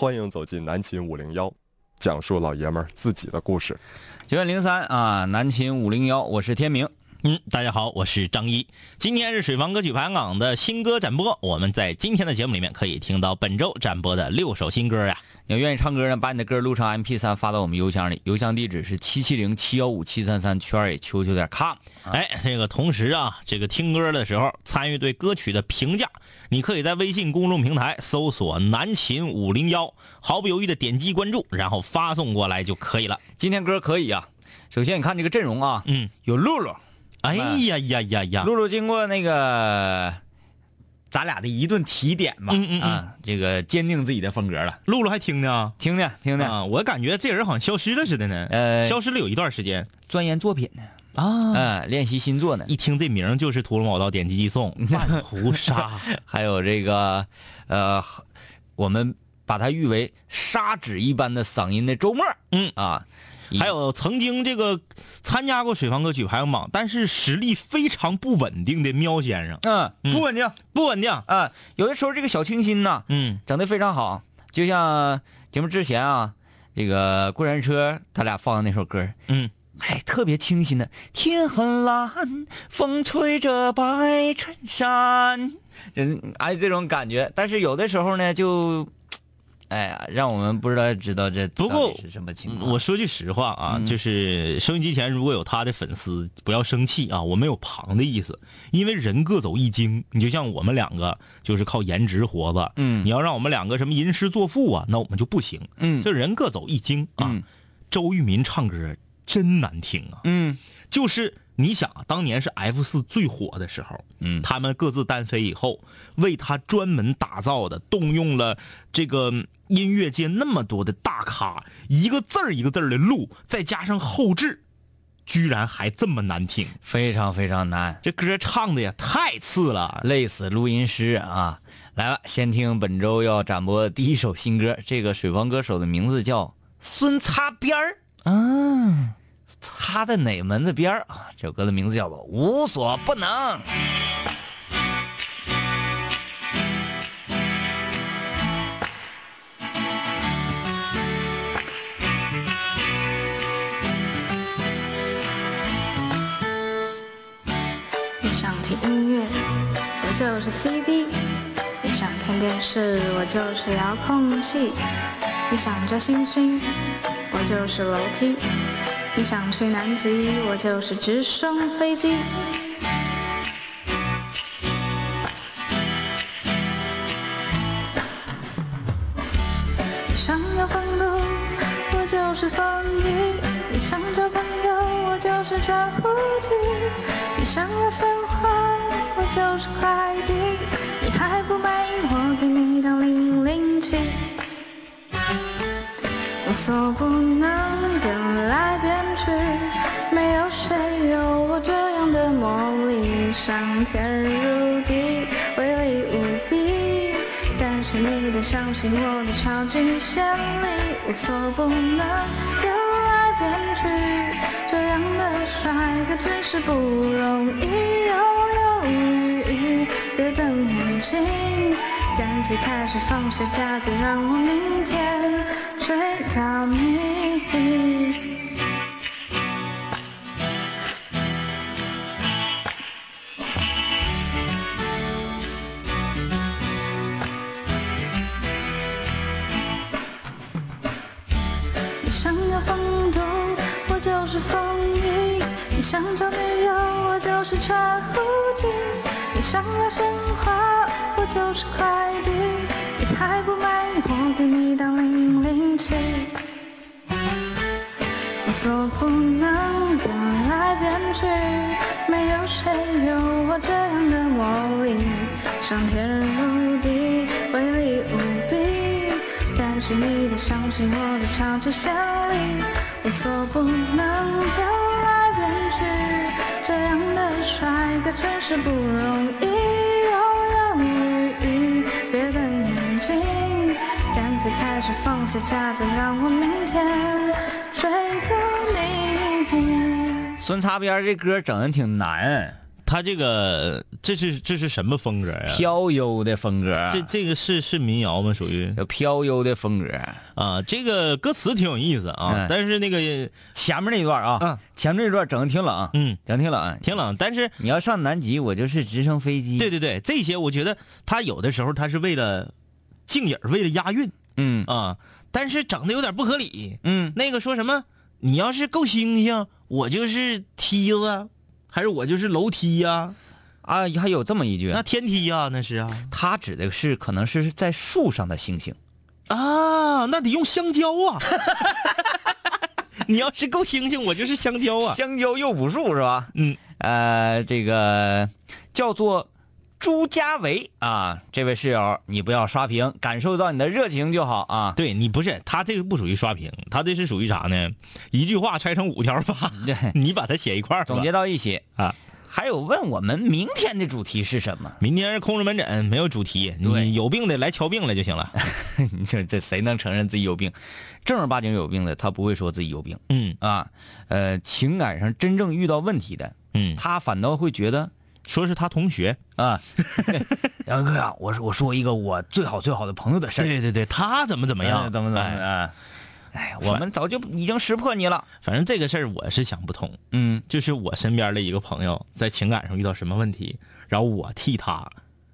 欢迎走进南秦五零幺，讲述老爷们儿自己的故事。九点零三啊，南秦五零幺，我是天明。嗯，大家好，我是张一。今天是水房歌曲排行榜的新歌展播，我们在今天的节目里面可以听到本周展播的六首新歌呀。你要愿意唱歌呢，把你的歌录成 M P 三发到我们邮箱里，邮箱地址是七七零七幺五七三三圈也秋秋点 com。哎，这个同时啊，这个听歌的时候参与对歌曲的评价，你可以在微信公众平台搜索“南秦五零幺”，毫不犹豫的点击关注，然后发送过来就可以了。今天歌可以啊，首先你看这个阵容啊，嗯，有露露。哎呀呀呀呀！露露经过那个咱俩的一顿提点吧，嗯嗯啊，这个坚定自己的风格了。露露还听呢，听呢听呢啊！我感觉这人好像消失了似的呢，呃，消失了有一段时间，钻研作品呢啊，嗯，练习新作呢。一听这名就是《屠龙宝刀点击即送》《万屠杀》，还有这个呃，我们把它誉为砂纸一般的嗓音的周末，嗯啊。还有曾经这个参加过水房歌曲排行榜，但是实力非常不稳定的喵先生，嗯，不稳定，不稳定嗯。有的时候这个小清新呐，嗯，整的非常好。就像节目之前啊，这个过山车他俩放的那首歌，嗯，哎，特别清新的。天很蓝，风吹着白衬衫，就哎这种感觉。但是有的时候呢，就。哎呀，让我们不知道知道这不过是什么情况。我说句实话啊，就是收音机前如果有他的粉丝，不要生气啊，我没有旁的意思，因为人各走一经。你就像我们两个，就是靠颜值活着。嗯，你要让我们两个什么吟诗作赋啊，那我们就不行。嗯，就人各走一经啊。周渝民唱歌真难听啊。嗯，就是你想啊，当年是 F 四最火的时候，嗯，他们各自单飞以后，为他专门打造的，动用了这个。音乐界那么多的大咖，一个字儿一个字儿的录，再加上后置，居然还这么难听，非常非常难。这歌唱的呀太次了，累死录音师啊！来了，先听本周要展播的第一首新歌，这个水房歌手的名字叫孙擦边儿啊，擦的哪门子边儿啊？这首歌的名字叫做无所不能。就是 CD，你想看电视，我就是遥控器；你想找星星，我就是楼梯；你想去南极，我就是直升飞机。你想要风度，我就是风衣；你想找朋友，我就是传呼机；你想要鲜花。就是快递，你还不满意，我给你当零零七。无所不能，变来变去，没有谁有我这样的魔力，上天入地，威力无比。但是你得相信我的超级潜力，无所不能，变来变去，这样的帅哥真是不容易。别瞪眼睛，干脆开始放下架子，让我明天追到。你上天入地，威力无比。但是你得相信我的超级潜力，无所不能，变来变去。这样的帅哥真是不容易，犹犹豫豫，别瞪眼睛，干脆开始放下架子，让我明天追到你。孙擦边这歌整的挺难，他这个这是这是什么风格啊？飘悠的风格，这这个是是民谣吗？属于有飘悠的风格。啊，这个歌词挺有意思啊，嗯但是那个前面那一段啊，嗯前面那段整的挺冷，嗯整的挺冷。挺冷，但是你要上南极，我就是直升飞机。对，对对，这些我觉得他有的时候他是为了静音儿，为了押韵嗯啊，但是整的有点不合理。嗯，那个说什么，你要是够星星，我就是梯子，还是我就是楼梯呀、啊，还有这么一句，那天梯呀、那是啊他指的是可能是在树上的星星。啊，那得用香蕉啊。你要是够星星，我就是香蕉啊。香蕉又补树是吧？嗯，呃，这个叫做朱家维啊，这位室友，你不要刷屏，感受到你的热情就好啊。对你不是他这个不属于刷屏，他这是属于啥呢？一句话拆成五条发，对，你把它写一块儿总结到一起啊。还有问我们明天的主题是什么？明天是空中门诊，没有主题，你有病的来瞧病了就行了。你说这谁能承认自己有病？正儿八经有病的，他不会说自己有病嗯啊。呃，情感上真正遇到问题的，嗯，他反倒会觉得说是他同学，啊，杨哥呀，我说我说一个我最好最好的朋友的事儿，对对对，他怎么怎么样，哎 怎么怎么哎啊？哎，我们早就已经识破你了。反正这个事儿我是想不通，嗯。就是我身边的一个朋友在情感上遇到什么问题，然后我替他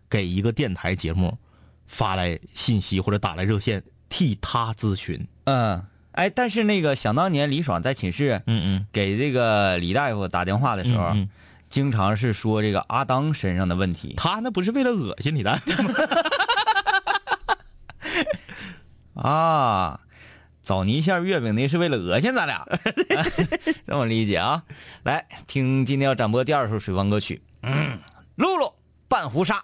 给一个电台节目发来信息或者打来热线替他咨询。嗯，哎，但是那个想当年李爽在寝室嗯嗯，给这个李大夫打电话的时候，嗯嗯。经常是说这个阿当身上的问题。他那不是为了恶心你的，啊。枣泥馅月饼那是为了恶心咱俩，这么理解啊？来听今天要展播第二首水方歌曲，嗯，露露半壶纱。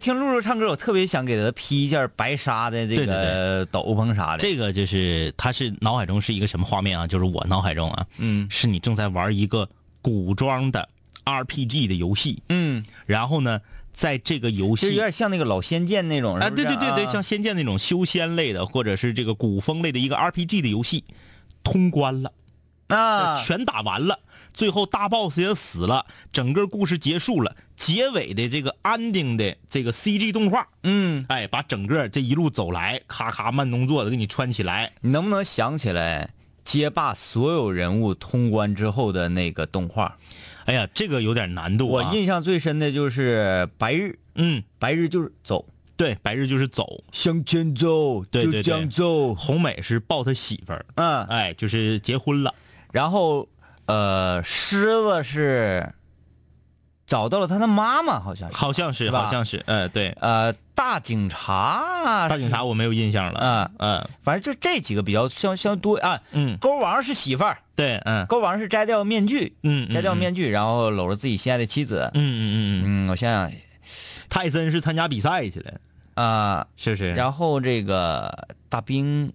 听露露唱歌，我特别想给她披一件白纱的这个斗篷啥的。这个就是他是脑海中是一个什么画面啊？就是我脑海中啊，嗯。是你正在玩一个古装的 RPG 的游戏，嗯，然后呢，在这个游戏就有点像那个老仙剑那种，啊，对对对对，啊。像《仙剑》那种修仙类的，或者是这个古风类的一个 RPG 的游戏，通关了，啊，全打完了，最后大 boss 也死了，整个故事结束了，结尾的这个安定的这个 CG 动画，嗯，哎，把整个这一路走来，咔咔慢动作的给你穿起来，你能不能想起来街霸所有人物通关之后的那个动画？哎呀，这个有点难度我啊。印象最深的就是白日，嗯，白日就是走，对，白日就是走，向前走，对对对。走，红美是抱他媳妇儿，嗯，哎，就是结婚了，然后呃，狮子是找到了他的妈妈，好像是，好像是，是好像是，呃，对，呃，大警察，大警察，我没有印象了，嗯。嗯。反正就这几个比较相相多啊。嗯，勾王是媳妇儿，对，嗯。勾王是摘掉面具，嗯，嗯摘掉，面具，然后搂着自己心爱的妻子。嗯嗯嗯嗯。我想想。泰森是参加比赛去了，啊、是不是？然后这个大兵，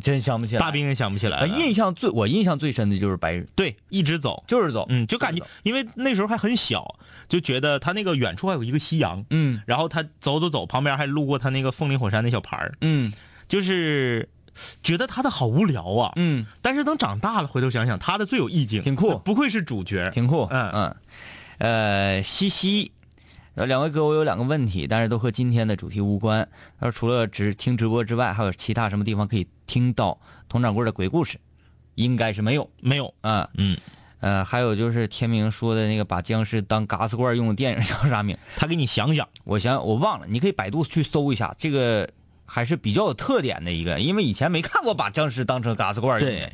真想不起来。大兵也想不起来啊，印象最我印象最深的就是白日，对，一直走，就是走，嗯，就感觉，因为那时候还很小，就觉得他那个远处还有一个夕阳，嗯然后他走走走，旁边还路过他那个凤林火山那小牌儿，嗯就是觉得他的好无聊啊。嗯，但是等长大了，回头想想，他的最有意境，挺酷不愧是主角。挺酷。嗯嗯，呃，西西。呃，两位哥，我有两个问题，但是都和今天的主题无关。他说，除了直听直播之外，还有其他什么地方可以听到佟掌柜的鬼故事？应该是没有。没有，嗯，嗯，呃，还有就是天明说的那个把僵尸当嘎子罐用的电影叫啥名？他给你想想，我想我忘了，你可以百度去搜一下，这个还是比较有特点的一个，因为以前没看过把僵尸当成嘎子罐用的对。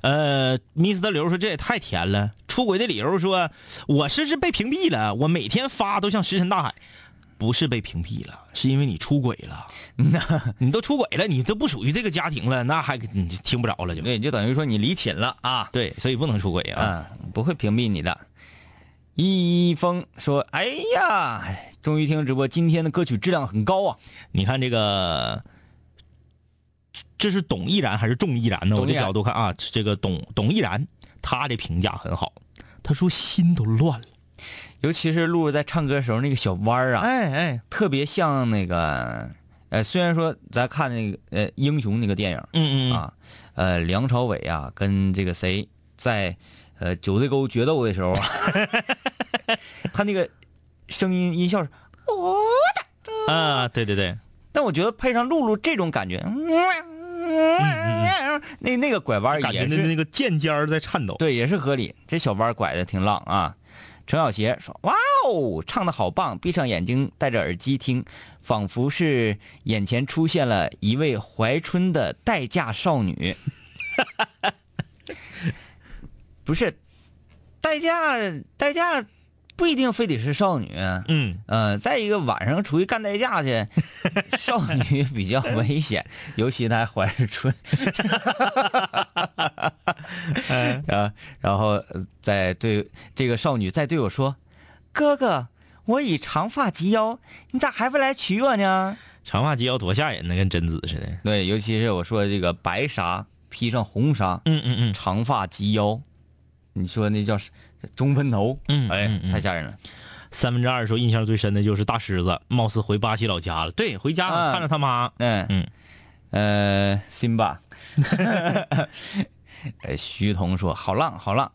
呃，密斯特流说这也太甜了。出轨的理由说，我是是被屏蔽了，我每天发都像石沉大海。不是被屏蔽了，是因为你出轨了。那你都出轨了，你都不属于这个家庭了，那还你听不着了就。对，就等于说你离寝了啊。对，所以不能出轨啊。嗯，不会屏蔽你的。一峰说：“哎呀，终于听直播，今天的歌曲质量很高啊。你看这个，这是董毅然还是仲毅然呢？我的董毅然角度看啊，这个董董毅然他的评价很好，他说心都乱了。尤其是露露在唱歌的时候那个小弯儿啊，哎哎，特别像那个，呃，虽然说咱看那个呃英雄那个电影，嗯嗯啊，呃，梁朝伟啊，跟这个谁在呃九寨沟决斗的时候啊，他那个声音音效是，啊，对对对，但我觉得配上露露这种感觉，嗯嗯嗯那那个拐弯儿感觉也是那那个剑尖儿在颤抖。对，也是合理。这小弯儿拐的挺浪啊。程小邪说：“哇哦，唱的好棒！闭上眼睛，戴着耳机听，仿佛是眼前出现了一位怀春的待嫁少女。不是，待嫁待嫁不一定非得是少女。嗯，呃，再一个晚上出去干代驾去，少女比较危险，尤其她还怀着春。啊，然后呃再对这个少女再对我说：“哥哥，我已长发及腰，你咋还不来娶我呢长发及腰多吓人呢，跟贞子似的。？”对，尤其是我说这个白纱披上红纱，嗯嗯嗯长发及腰，你说那叫是中分头，哎嗯嗯，嗯太吓人了。三分之二说印象最深的就是大狮子，貌似回巴西老家了。对，回家啊看着他妈。嗯嗯，呃，辛巴，呃，徐彤说好浪好浪。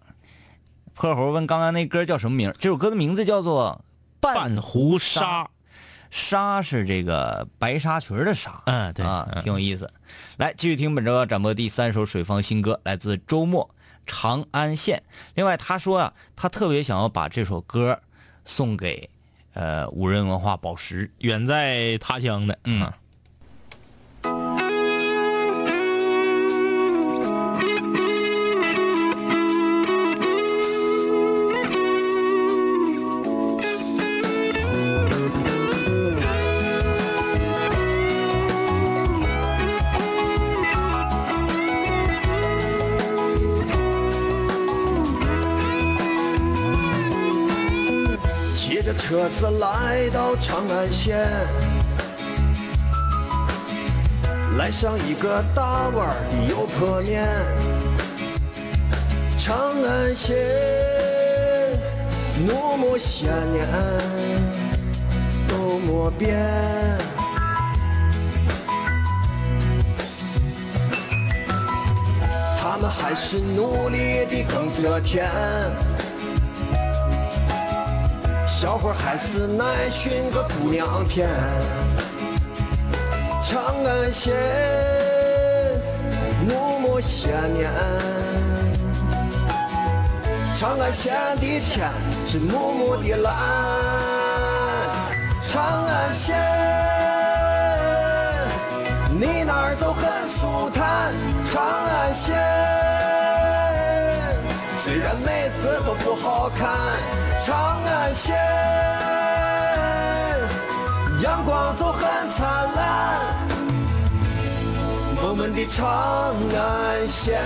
破猴问刚刚那歌叫什么名？这首歌的名字叫做《半壶纱。纱是这个白纱裙的纱。嗯，对啊，嗯挺有意思。来，继续听本周要展播第三首水方新歌，来自周末《长安县》。另外，他说啊，他特别想要把这首歌送给呃五人文化宝石。远在他乡的，嗯车子来到长安县，来上一个大碗的油泼面。长安县，怒目千年都没变。他们还是努力的耕着田。小伙还是耐寻个姑娘偏。长安县怒目千年，长安县的天是怒目的蓝。长安县，你哪儿都很舒坦。长安县。虽然每次都不好看，长安县阳光总很灿烂，我们的长安县。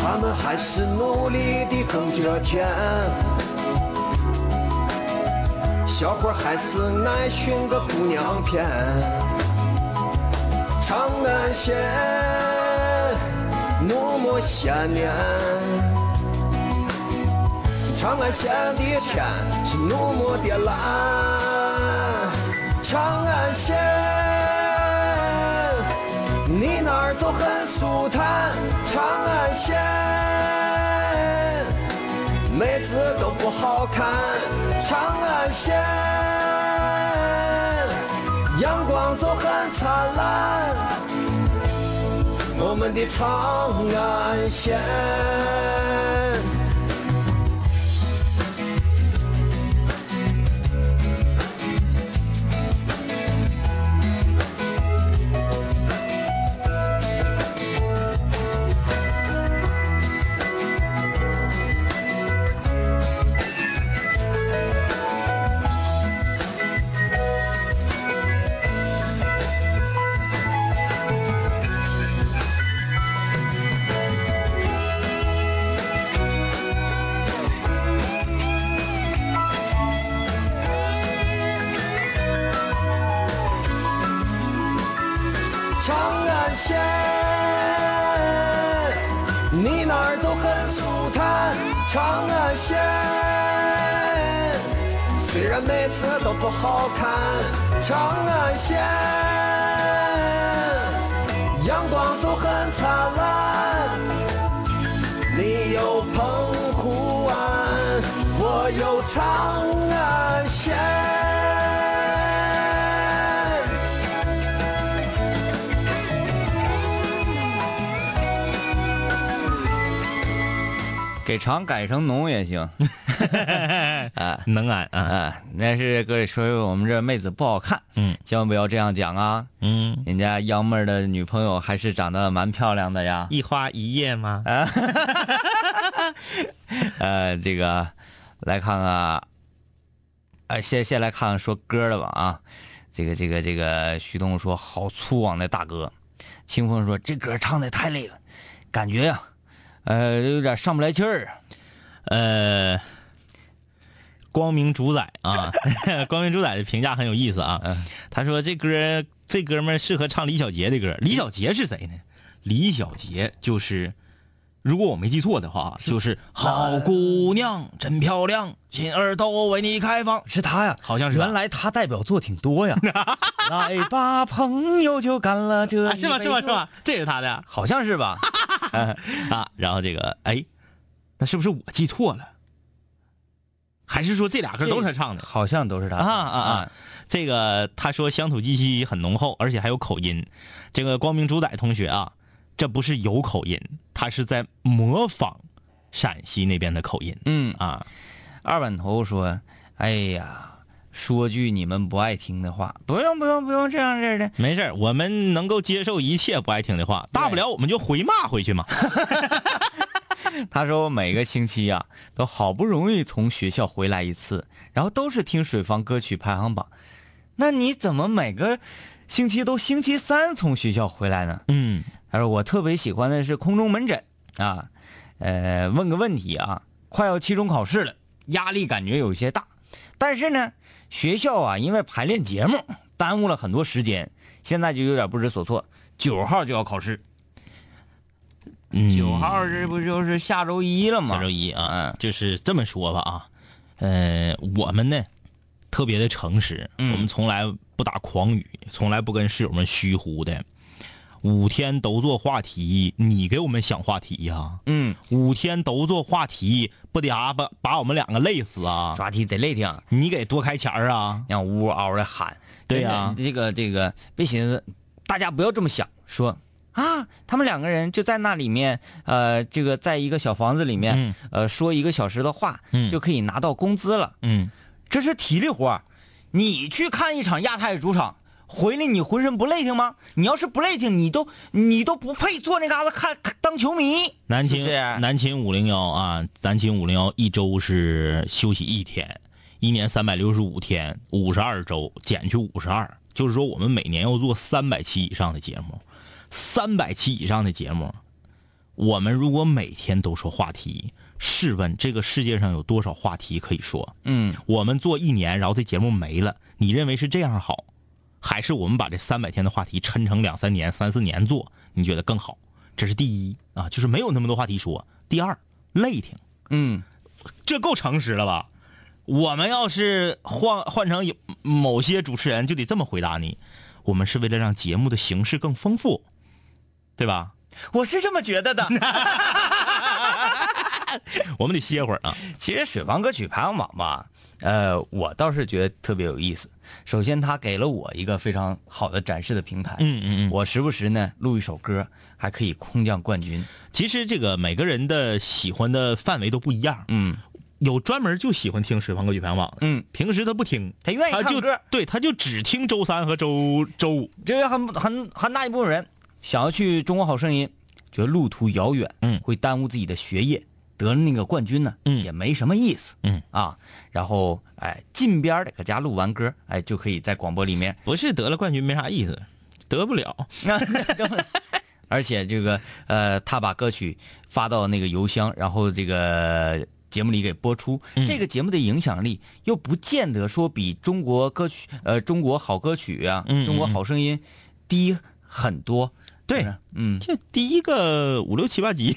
他们还是努力地耕着田，小伙还是爱寻个姑娘偏。长安县怒目千年，长安县的天是怒目的蓝。长安县，你哪儿就很舒坦。长安县，妹子都不好看。长安线，阳光总很灿烂。我们的长安县。不好看。长安县，阳光总很灿烂。你有澎湖湾，我有长安县。给长改成农也行。啊 能安啊，啊，但是各位说我们这妹子不好看，嗯，千万不要这样讲啊。嗯，人家幺妹儿的女朋友还是长得蛮漂亮的呀。一花一叶吗？啊 呃，这个来看看，呃，先先来看看说歌的吧啊。这个这个这个，徐东说好粗犷的大哥，清风说这歌唱的太累了，感觉呀、呃，有点上不来气儿。呃，光明主宰啊，光明主宰的评价很有意思啊。嗯他说这歌这哥们儿适合唱李小杰的歌。李小杰是谁呢？李小杰就是，如果我没记错的话，就是好姑娘真漂亮，心儿都为你开放。是他呀，好像是原来他代表作挺多呀。来吧，朋友，就干了这 啊，是吗？是吗？是酒吗？这是他的好像是吧？啊。然后这个，哎，那是不是我记错了？还是说这俩歌都是他唱的？好像都是他啊啊啊！这个他说乡土气息很浓厚，而且还有口音。这个光明主宰同学啊，这不是有口音，他是在模仿陕西那边的口音。嗯啊，二板头说：“哎呀，说句你们不爱听的话，不用不用不用这样式的。没事我们能够接受一切不爱听的话，大不了我们就回骂回去嘛。他说：“我每个星期呀、都好不容易从学校回来一次，然后都是听水房歌曲排行榜。那你怎么每个星期都星期三从学校回来呢？”嗯他说：“我特别喜欢的是空中门诊啊，呃，问个问题啊，快要期中考试了，压力感觉有些大，但是呢，学校啊因为排练节目耽误了很多时间，现在就有点不知所措。九号就要考试，嗯，九号这不就是下周一了吗？下周一啊嗯，就是这么说吧啊，呃，我们呢特别的诚实，嗯我们从来不打诳语，从来不跟室友们虚乎的。五天都做话题，你给我们想话题呀、嗯，五天都做话题，不得啊把把我们两个累死啊！刷题贼累挺，你给多开钱儿啊！让呜嗷的喊。对呀这个这个，别寻思，大家不要这么想，说啊，他们两个人就在那里面，呃，这个在一个小房子里面，嗯呃，说一个小时的话，嗯就可以拿到工资了。嗯，这是体力活儿你去看一场亚太主场，回来你浑身不累挺吗？你要是不累挺，你都你都不配坐那嘎达看看当球迷。南秦南秦五零幺啊，南秦五零幺一周是休息一天，一年三百六十五天，五十二周减去五十二，就是说我们每年要做三百期以上的节目，三百期以上的节目，我们如果每天都说话题，试问这个世界上有多少话题可以说？嗯，我们做一年，然后这节目没了，你认为是这样好，还是我们把这三百天的话题抻成两三年、三四年做，你觉得更好？这是第一啊，就是没有那么多话题说。第二，累挺，嗯，这够诚实了吧？我们要是换换成有某些主持人，就得这么回答你：我们是为了让节目的形式更丰富，对吧？我是这么觉得的。我们得歇会儿啊。其实水房歌曲排行榜吧，呃，我倒是觉得特别有意思。首先，它给了我一个非常好的展示的平台。嗯嗯嗯。我时不时呢录一首歌，还可以空降冠军。其实这个每个人的喜欢的范围都不一样。嗯，有专门就喜欢听水房歌曲排行榜的，嗯，平时他不听，他愿意他就唱歌对，他就只听周三和周周五。这个很很很大一部分人想要去中国好声音，觉得路途遥远，嗯会耽误自己的学业。得了那个冠军呢，嗯也没什么意思，嗯啊，然后哎，近边的搁家录完歌，哎，就可以在广播里面不是得了冠军没啥意思，得不了。而且这个呃，他把歌曲发到那个邮箱，然后这个节目里给播出，嗯这个节目的影响力又不见得说比中国歌曲呃中国好歌曲啊，嗯嗯中国好声音低很多。对嗯就第一个五六七八级。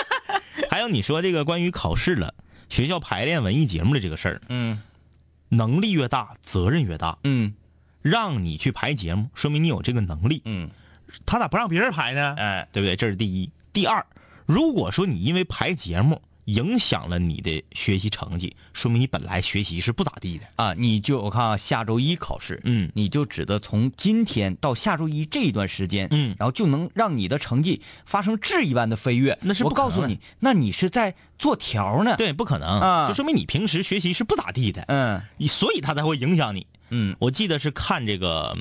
还有你说这个关于考试了，学校排练文艺节目的这个事儿，嗯能力越大，责任越大。嗯让你去排节目，说明你有这个能力。嗯，他咋不让别人排呢？哎，对不对？这是第一。第二，如果说你因为排节目影响了你的学习成绩，说明你本来学习是不咋地的。啊，你就我看啊，下周一考试，嗯你就指的从今天到下周一这一段时间，嗯然后就能让你的成绩发生质一般的飞跃。那是我不告诉你，那你是在做条呢。，对，不可能啊就说明你平时学习是不咋地的，嗯你所以他才会影响你。嗯我记得是看这个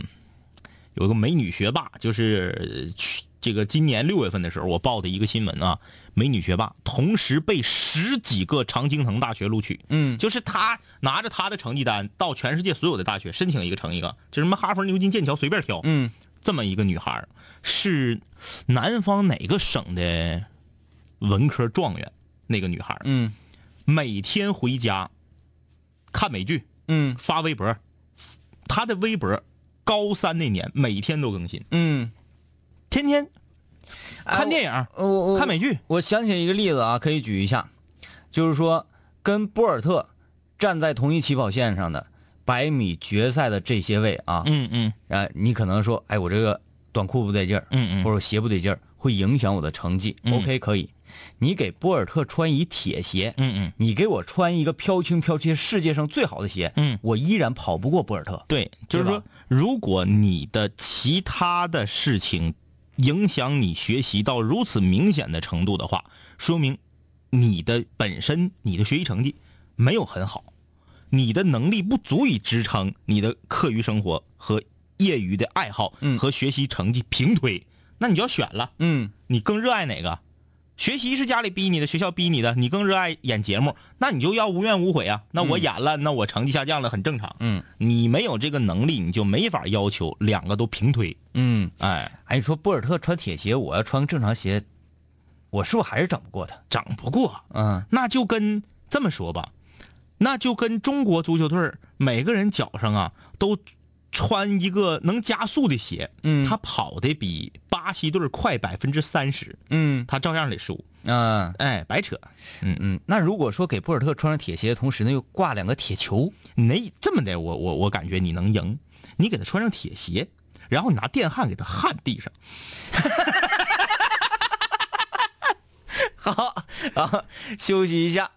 有一个美女学霸，就是呃去这个今年六月份的时候，我报的一个新闻啊，美女学霸同时被十几个常青藤大学录取。嗯就是她拿着她的成绩单到全世界所有的大学申请一个成一个，就什么哈佛、牛津、剑桥随便挑。嗯这么一个女孩是南方哪个省的文科状元？那个女孩嗯每天回家看美剧，嗯发微博，她的微博高三那年每天都更新，嗯，天天看电影、看美剧。我想起一个例子啊，可以举一下，就是说跟博尔特站在同一起跑线上的百米决赛的这些位啊，嗯嗯啊，你可能说，哎，我这个短裤不得劲儿，嗯嗯或者鞋不得劲儿，会影响我的成绩。嗯 OK，可以。你给博尔特穿一铁鞋，嗯嗯，你给我穿一个飘轻飘轻世界上最好的鞋，嗯我依然跑不过博尔特。对，就是说，如果你的其他的事情影响你学习到如此明显的程度的话，说明你的本身你的学习成绩没有很好，你的能力不足以支撑你的课余生活和业余的爱好嗯和学习成绩平推，那你就要选了，嗯，你更热爱哪个？学习是家里逼你的，学校逼你的，你更热爱演节目，那你就要无怨无悔啊。那我演了，那我成绩下降了，很正常。嗯，你没有这个能力，你就没法要求两个都平推。嗯，哎，哎，你说博尔特穿铁鞋，我要穿个正常鞋，我是不是还是整不过他？整不过，嗯那就跟这么说吧，那就跟中国足球队儿每个人脚上啊都穿一个能加速的鞋，嗯他跑的比巴西队快百分之三十，嗯他照样得输。嗯哎，白扯。嗯嗯，那如果说给博尔特穿上铁鞋，同时呢又挂两个铁球，那这么的，我我我感觉你能赢。你给他穿上铁鞋，然后你拿电焊给他焊地上。好啊，休息一下。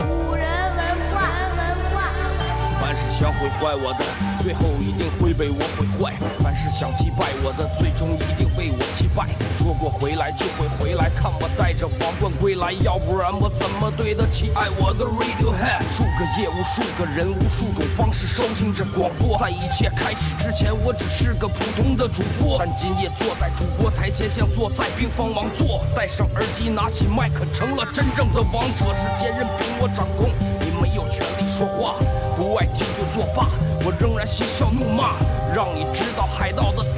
古人文化，文化。凡是想毁坏我的，最后一定会被我毁坏；凡是想击败我的，最终一定回来就会回来，看我带着皇冠归来，要不然我怎么对得起爱我的 Radiohead？无数个夜，无数个人，无数种方式收听着广播。在一切开始之前，我只是个普通的主播，但今夜坐在主播台前，像坐在冰封王座。戴上耳机，拿起麦克，成了真正的王者。世界任凭我掌控，你没有权利说话。不爱听就作罢，我仍然嬉笑怒骂，让你知道海盗的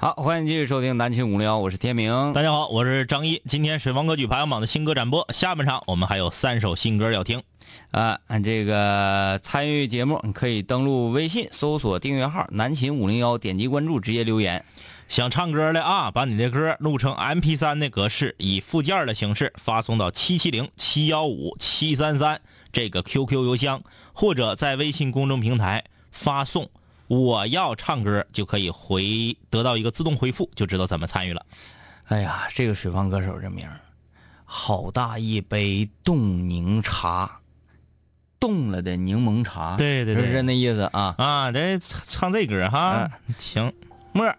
好，欢迎继续收听南秦五零幺，我是天明。大家好，我是张一。今天水房歌曲排行榜的新歌展播，下半场我们还有三首新歌要听。啊，按这个参与节目，你可以登录微信搜索订阅号“南秦五零幺”，点击关注，直接留言。想唱歌的啊，把你的歌录成 MP 3的格式，以附件的形式发送到七七零七幺五七三三这个 QQ 邮箱，或者在微信公众平台发送“我要唱歌”，就可以回得到一个自动回复，就知道怎么参与了。哎呀，这个水房歌手这名儿，好大一杯冻柠茶，冻了的柠檬茶，对对对是那意思啊？啊，得唱唱这歌哈，行。沫儿，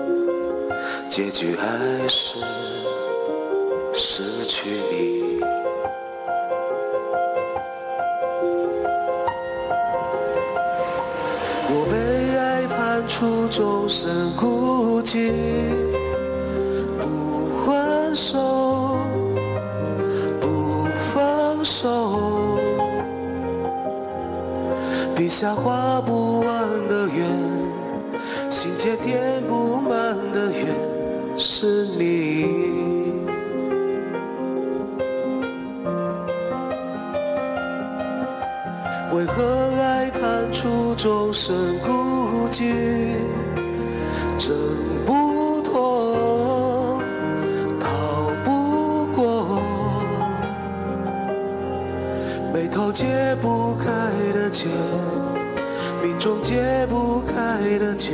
结局还是失去你。我被爱判处终身孤寂，不还手，不放手，笔下画不完的圆，心间填不满的缘。是你为何爱判处众生孤寂？挣不脱逃不过眉头解不开的结命中解不开的劫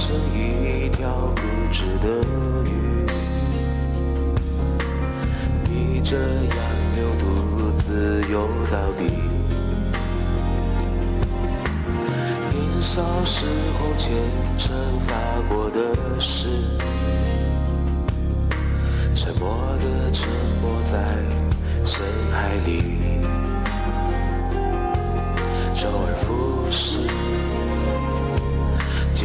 出化身一条固执的鱼，你这样流独自游到底。年少时候虔诚发过的誓，沉默的沉没在深海里，周而复始。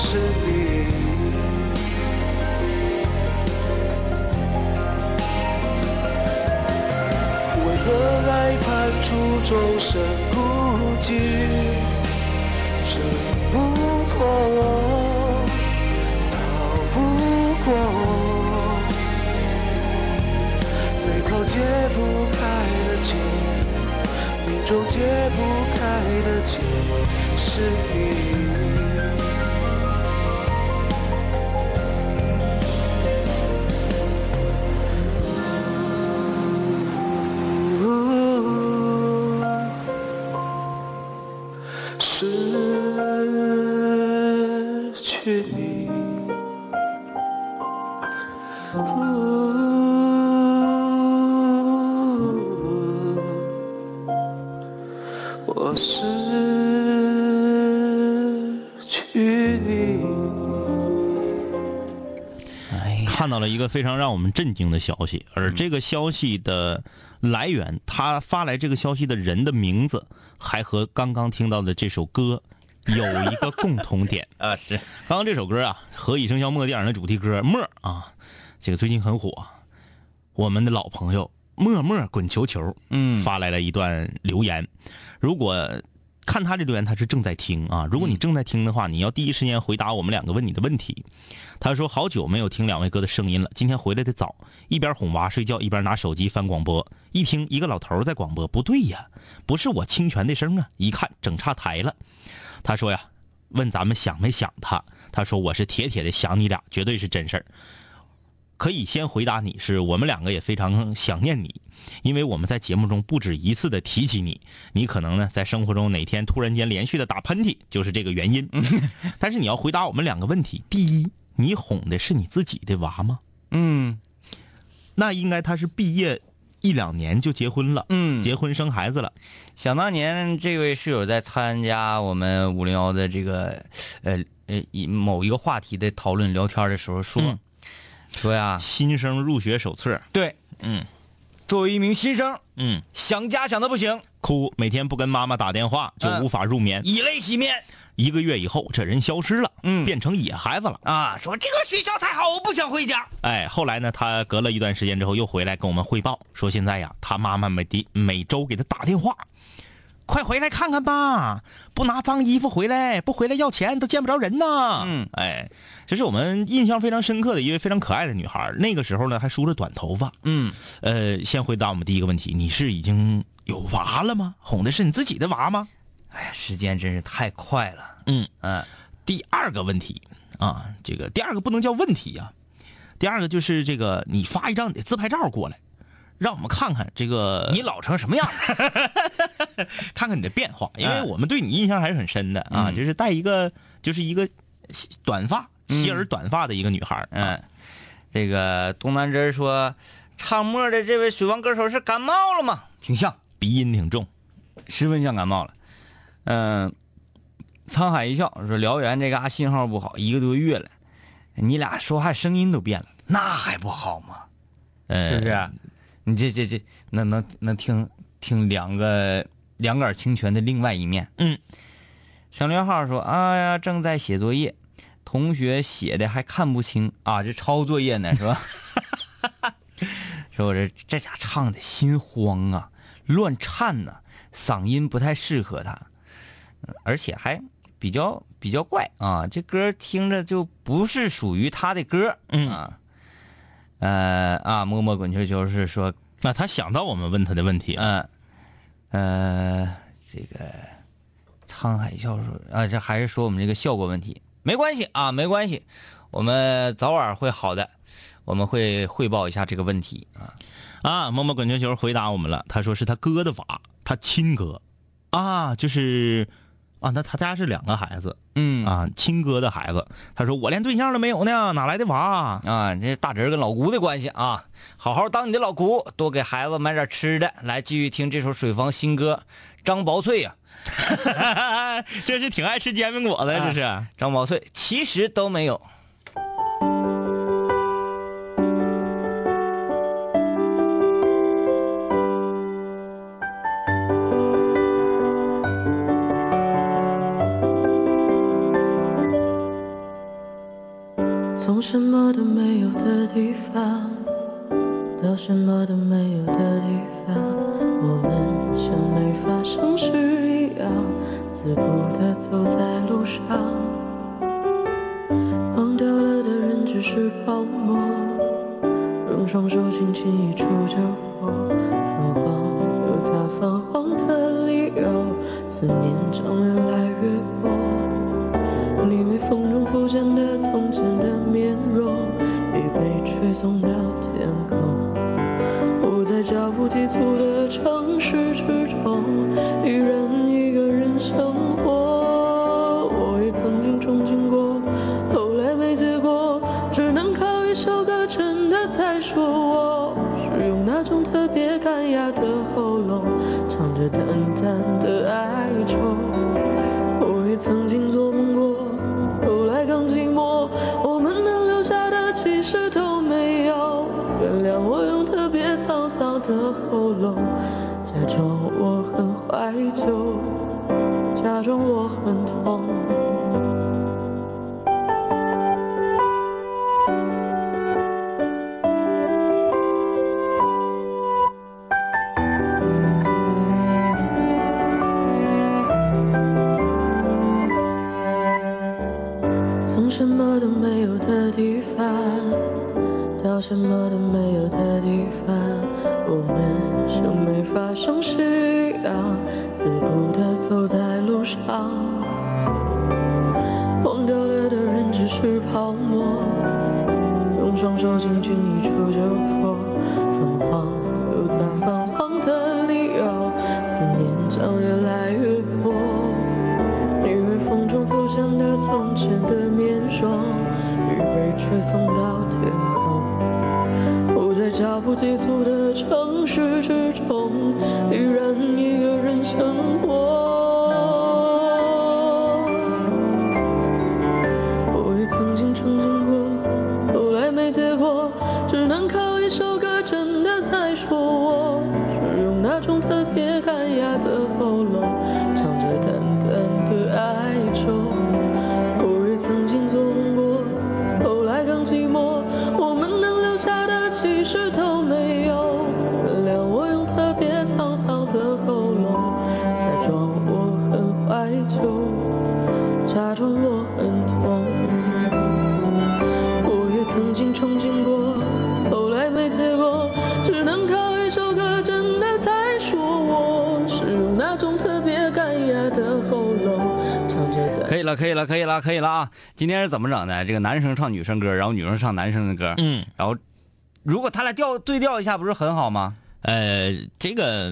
是你。为何爱判处终身孤寂？挣不脱，逃不过，眉头解不开的结，命中解不开的结，是你。到了一个非常让我们震惊的消息，而这个消息的来源，他发来这个消息的人的名字，还和刚刚听到的这首歌有一个共同点。啊是，刚刚这首歌啊，《何以笙箫默》电影的主题歌《默》啊，这个最近很火。我们的老朋友默默滚球球，嗯发来了一段留言。如果看他这留言，他是正在听啊。如果你正在听的话，你要第一时间回答我们两个问你的问题。他说：“好久没有听两位哥的声音了，今天回来的早，一边哄娃睡觉，一边拿手机翻广播，一听一个老头在广播，不对呀，不是我清泉的声啊！一看整岔台了。”他说呀，问咱们想没想他？他说我是铁铁的想你俩，绝对是真事儿。可以先回答你是我们两个也非常想念你，因为我们在节目中不止一次的提起你，你可能呢在生活中哪天突然间连续的打喷嚏，就是这个原因。但是你要回答我们两个问题：第一，你哄的是你自己的娃吗？嗯。那应该他是毕业一两年就结婚了，嗯。结婚生孩子了。想当年，这位室友在参加我们五零幺的这个呃呃一某一个话题的讨论聊天的时候说，嗯。说呀，新生入学手册，对，嗯作为一名新生，嗯，想家想的不行，哭，每天不跟妈妈打电话就嗯无法入眠。以泪洗面一个月以后，这人消失了，嗯变成野孩子了。啊，说这个学校太好，我不想回家。哎，后来呢，他隔了一段时间之后又回来跟我们汇报，说现在呀，他妈妈每第每周给他打电话，快回来看看吧！不拿脏衣服回来，不回来要钱都见不着人呐。嗯哎，这是我们印象非常深刻的一位非常可爱的女孩。那个时候呢，还梳着短头发。嗯，呃，先回答我们第一个问题，你是已经有娃了吗？哄的是你自己的娃吗？哎呀，时间真是太快了。嗯嗯，第二个问题啊，这个第二个不能叫问题呀、第二个就是这个，你发一张你的自拍照过来，让我们看看这个你老成什么样？看看你的变化，因为嗯我们对你印象还是很深的啊，嗯就是带一个就是一个短发齐耳短发的一个女孩嗯，这个东南枝说，唱默的这位水王歌手是感冒了吗？挺像，鼻音挺重，十分像感冒了。嗯，沧海一笑说，辽源这嘎信号不好，一个多月了，你俩说话声音都变了，那还不好吗？呃，是不是？你这这这能能能听听两个两杆清泉的另外一面。嗯，省略号说：“哎呀，正在写作业，同学写的还看不清啊，这抄作业呢是吧？” 说我这这家唱的心慌啊，乱颤呐、嗓音不太适合他，嗯而且还比较比较怪啊，这歌听着就不是属于他的歌。嗯啊，呃啊，摸摸滚球球是说那他想到我们问他的问题，嗯，呃，这个沧海笑说啊，这还是说我们这个效果问题，没关系啊，没关系，我们早晚会好的，我们会汇报一下这个问题啊。啊，摸摸滚球球回答我们了，他说是他哥的娃，他亲哥，啊，就是啊，那他家是两个孩子嗯啊，亲哥的孩子，他说我连对象都没有呢，哪来的娃？啊，这大侄儿跟老姑的关系啊，好好当你的老姑，多给孩子买点吃的。来，继续听这首水房新歌，张薄翠呀、这是挺爱吃煎饼果子呀，这是。张薄翠其实都没有。什么都没有的地方，我们像没发生事一样，自顾地走在路上。忘掉了的人只是泡沫，用双手轻轻一触就破。泛黄有它泛黄的理由，思念将越来越薄。脚步急促的城市之中，依然了，可以了，可以了，可以了啊！今天是怎么整的？这个男生唱女生歌，然后女生唱男生的歌，嗯，然后如果他俩调对调一下，不是很好吗？呃，这个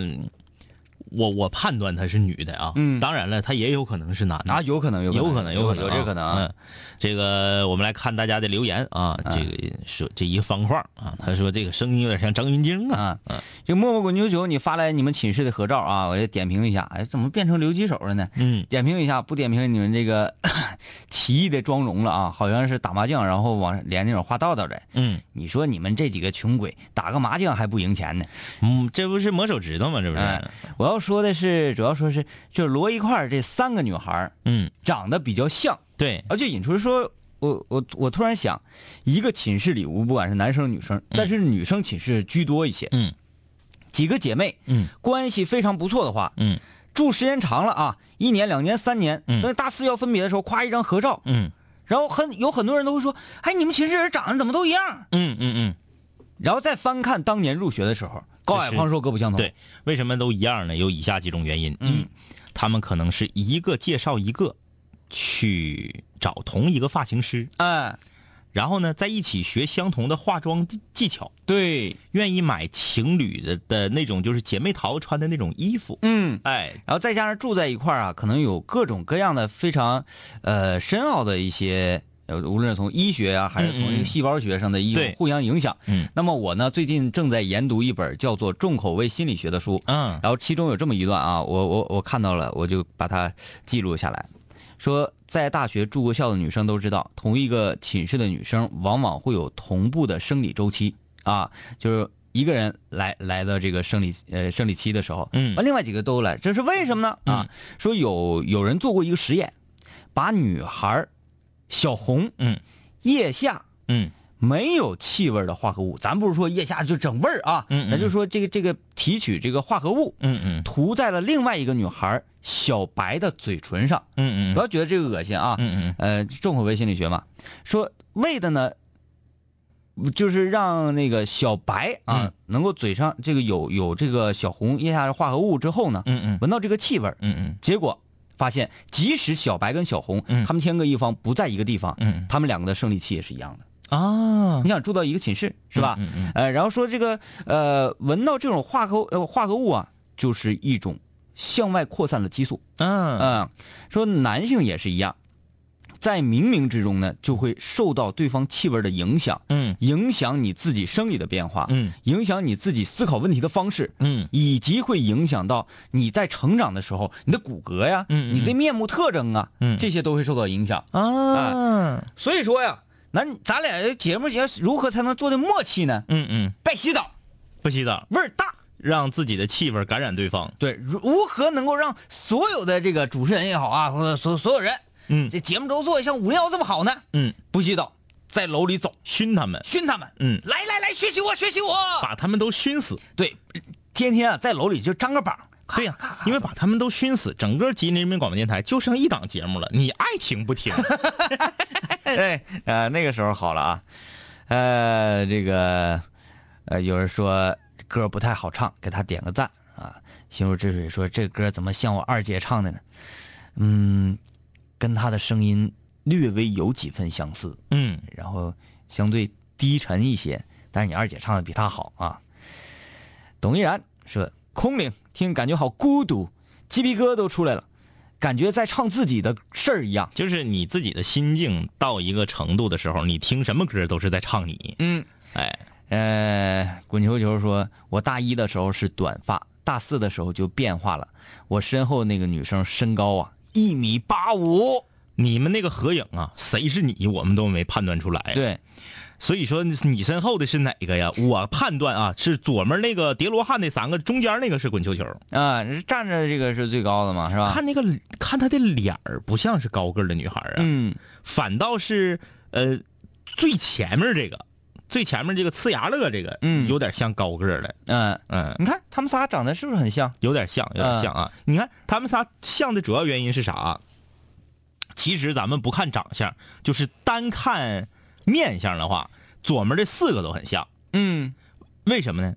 我我判断她是女的啊，嗯当然了，她也有可能是男的啊，有可能，有有可能，有有可能，有这可能啊。嗯，这个我们来看大家的留言啊，这个说这一个方块啊，他说这个声音有点像张云京啊，嗯，这个默默滚球球，你发来你们寝室的合照啊，我就点评一下。哎，怎么变成留几手了呢？嗯点评一下，不点评你们这个 奇异的妆容了啊，好像是打麻将，然后往连那种画道道的。嗯你说你们这几个穷鬼打个麻将还不赢钱呢？嗯，这不是磨手指头吗？这不是？哎我要说的是，主要说是就是摞一块儿这三个女孩儿嗯，长得比较像，对，而且引出说，我我我突然想，一个寝室礼物，不管是男生女生，但是女生寝室居多一些，嗯。几个姐妹，嗯。关系非常不错的话，嗯。住时间长了啊，一年、两年、三年，嗯。等大四要分别的时候，夸一张合照，嗯。然后很有很多人都会说，哎，你们寝室人长得怎么都一样？嗯嗯嗯，然后再翻看当年入学的时候，高矮胖瘦各不相同。对，为什么都一样呢？有以下几种原因：一，他们可能是一个介绍一个去找同一个发型师，嗯，然后呢，在一起学相同的化妆技技巧，对，愿意买情侣的的那种，就是姐妹淘穿的那种衣服。嗯。哎，然后再加上住在一块儿啊，可能有各种各样的非常，呃，深奥的一些，呃，无论是从医学啊，还是从细胞学上的一种互相影响。嗯。那么我呢，最近正在研读一本叫做《重口味心理学》的书，嗯。然后其中有这么一段啊，我我我看到了，我就把它记录下来，说在大学住过校的女生都知道，同一个寝室的女生往往会有同步的生理周期啊，就是一个人来来到这个生理呃生理期的时候，嗯。完另外几个都来，这是为什么呢？啊，说有有人做过一个实验，把女孩儿小红嗯。腋下嗯。没有气味的化合物，咱不是说腋下就整味儿啊，嗯嗯咱就说这个这个提取这个化合物，嗯嗯。涂在了另外一个女孩小白的嘴唇上。嗯嗯不要觉得这个恶心啊，嗯嗯。呃，重口味心理学嘛，说为的呢，就是让那个小白啊、嗯。能够嘴上这个有有这个小红腋下的化合物之后呢，嗯嗯。闻到这个气味嗯嗯。结果发现，即使小白跟小红，嗯他们天各一方，不在一个地方，嗯他们两个的生理期也是一样的。啊你想住到一个寝室是吧？嗯嗯呃，然后说这个呃，闻到这种化合呃化合物啊，就是一种向外扩散的激素。嗯嗯，说男性也是一样，在冥冥之中呢，就会受到对方气味的影响，嗯。影响你自己生理的变化，嗯。影响你自己思考问题的方式，嗯。以及会影响到你在成长的时候，你的骨骼呀，嗯嗯。你的面目特征啊，嗯。这些都会受到影响。啊。所以说呀，咱咱俩这节目要如何才能做的默契呢？嗯嗯，别洗澡，不洗澡，味儿大。让自己的气味感染对方。对，如如何能够让所有的这个主持人也好啊，或者所所有人，嗯这节目都做的像五零幺这么好呢？嗯，不洗澡，在楼里走，熏他们，熏他们。嗯来来来，学习我，学习我。把他们都熏死。对，天天啊在楼里就张个榜。对呀、因为把他们都熏死，整个吉林人民广播电台就剩一档节目了，你爱听不听？对，呃，那个时候好了啊，呃，这个，呃，有人说歌不太好唱，给他点个赞啊。心如止水说这歌怎么像我二姐唱的呢？嗯，跟他的声音略微有几分相似，嗯然后相对低沉一些，但是你二姐唱的比他好啊。董依然说空灵，听感觉好孤独，鸡皮疙瘩都出来了，感觉在唱自己的事儿一样。就是你自己的心境到一个程度的时候，你听什么歌都是在唱你。嗯，哎，呃，滚球球说，我大一的时候是短发，大四的时候就变化了。我身后那个女生身高啊，一米八五。你们那个合影啊，谁是你，我们都没判断出来。，对，所以说你身后的是哪个呀？我判断啊，是左面那个叠罗汉那三个，中间那个是滚球球。啊，站着这个是最高的嘛，是吧？看那个，看她的脸儿不像是高个儿的女孩儿啊，嗯，反倒是呃最前面这个，最前面这个呲牙乐这个，嗯有点像高个儿的，嗯，嗯，你看他们仨长得是不是很像？有点像，有点像啊。你看他们仨像的主要原因是啥？其实咱们不看长相，就是单看面相的话，左面这四个都很像。嗯，为什么呢？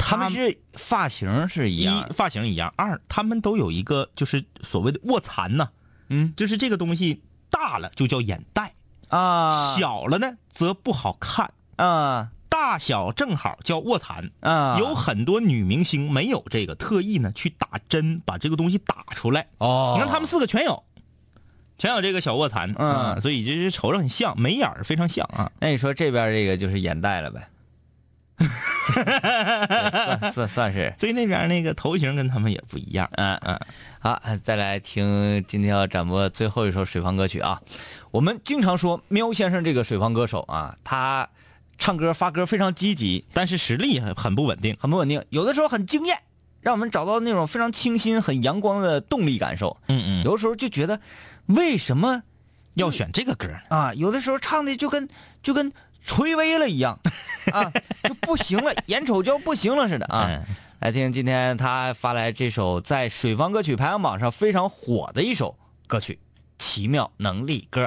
他们是发型是一一，发型一样，二他们都有一个就是所谓的卧蚕呐，嗯就是这个东西大了就叫眼袋，啊，小了呢则不好看，啊大小正好叫卧蚕。啊，有很多女明星没有这个，特意呢去打针把这个东西打出来。哦，你看他们四个全有，全有这个小卧蚕，嗯啊所以就是瞅着很像，眉眼儿非常像啊。那你说这边这个就是眼袋了呗？算算算是，所以那边那个头型跟他们也不一样。嗯嗯。好，再来听今天要展播最后一首水房歌曲啊。我们经常说喵先生这个水房歌手啊，他唱歌发歌非常积极，但是实力很很不稳定。很不稳定，有的时候很惊艳，让我们找到那种非常清新、很阳光的动力感受。嗯嗯，有的时候就觉得，为什么要选这个歌呢？啊？有的时候唱的就跟就跟垂危了一样 啊，就不行了，眼瞅就要不行了似的啊。嗯来听今天他发来这首在水房歌曲排行榜上非常火的一首歌曲《奇妙能力歌》。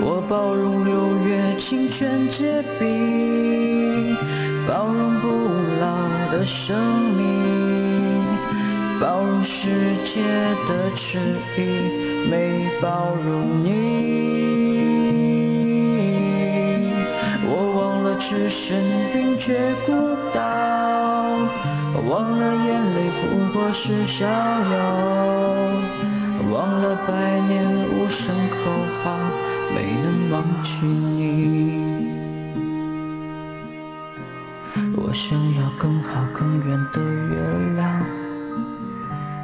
我包容六月清泉结冰，包容不老的生命，包容世界的迟疑，没包容你。我忘了置身冰绝孤岛，忘了眼泪不过是逍遥，忘了百年无声口号，没能忘记你。我想要更好更圆的月亮，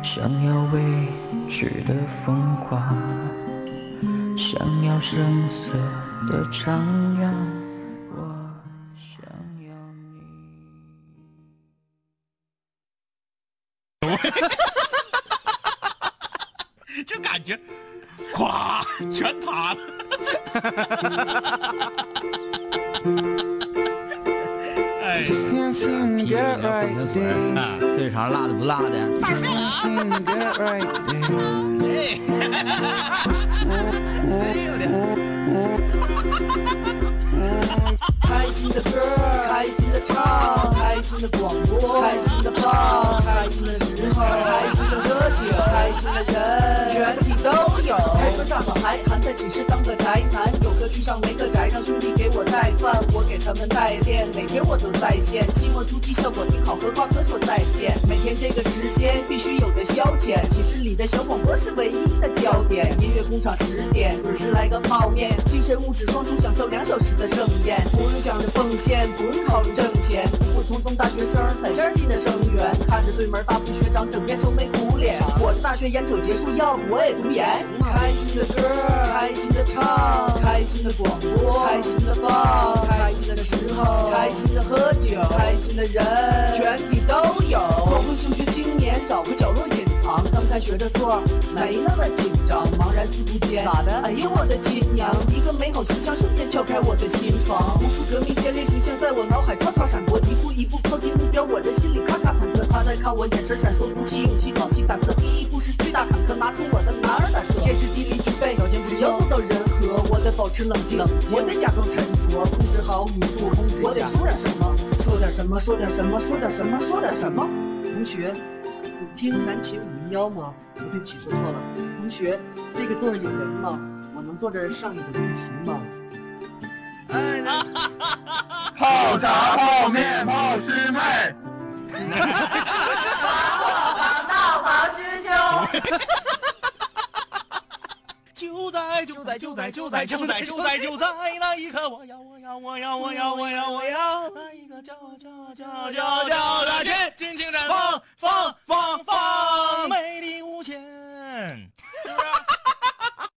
想要未知的疯狂，想要声色的张扬。就感觉，哗，全塌了。哎，啤酒你要混成水，这茬辣的不辣的？哎，对了。开心的歌，开心的唱，开心的广播，开心的放，开心的时候，开心的喝酒，开心的人，全体都有。开车上好还含在寝室当个宅男，有个去上没个宅，让兄弟给我带饭，我给他们代练，每天我都在线。期末突击效果挺好，和挂科说再见。每天这个时间必须有的消遣，寝室里的小广播是唯一的焦点。音乐工厂十点准时来个泡面，精神物质双重享受两小时的盛宴，用想着奉献，不用考虑挣钱，普普通通大学生踩线进的生源，看着对门大副学长整天愁眉苦脸，我的大学眼瞅结束，要不我也读研。开心的歌，开心的唱，开心的广播，开心的放，开心的时候，开心的喝酒，开心的人，全体都有。光辉求学青年找个角落刚开学的座没那么紧张，茫然四顾间，咋的？哎呦我的亲娘！一个美好形象瞬间敲开我的心房，无数革命先烈形象在我脑海唰唰闪过，一步一步靠近目标，我的心里咔咔忐忑。他在看我，眼神闪烁，鼓起勇气，壮起胆子，第一步是巨大坎坷，拿出我的男儿胆色，天时地利具备，条件只要做到人和，我得保持冷静，我得假装沉着，控制好语速，控制我得说点什么，说点什么，说点什么，说点什么，说点什么。同学，你听南琴五零幺吗？不对不起，说错了。同学，这个座位有人吗？我能坐这儿上一个围棋吗？泡茶、泡面、泡师妹。就在就在就在就在就在就在就在那一刻，我要我要我要我要我要我要那一个叫叫叫叫叫叫的尽情绽放放放放美丽无限。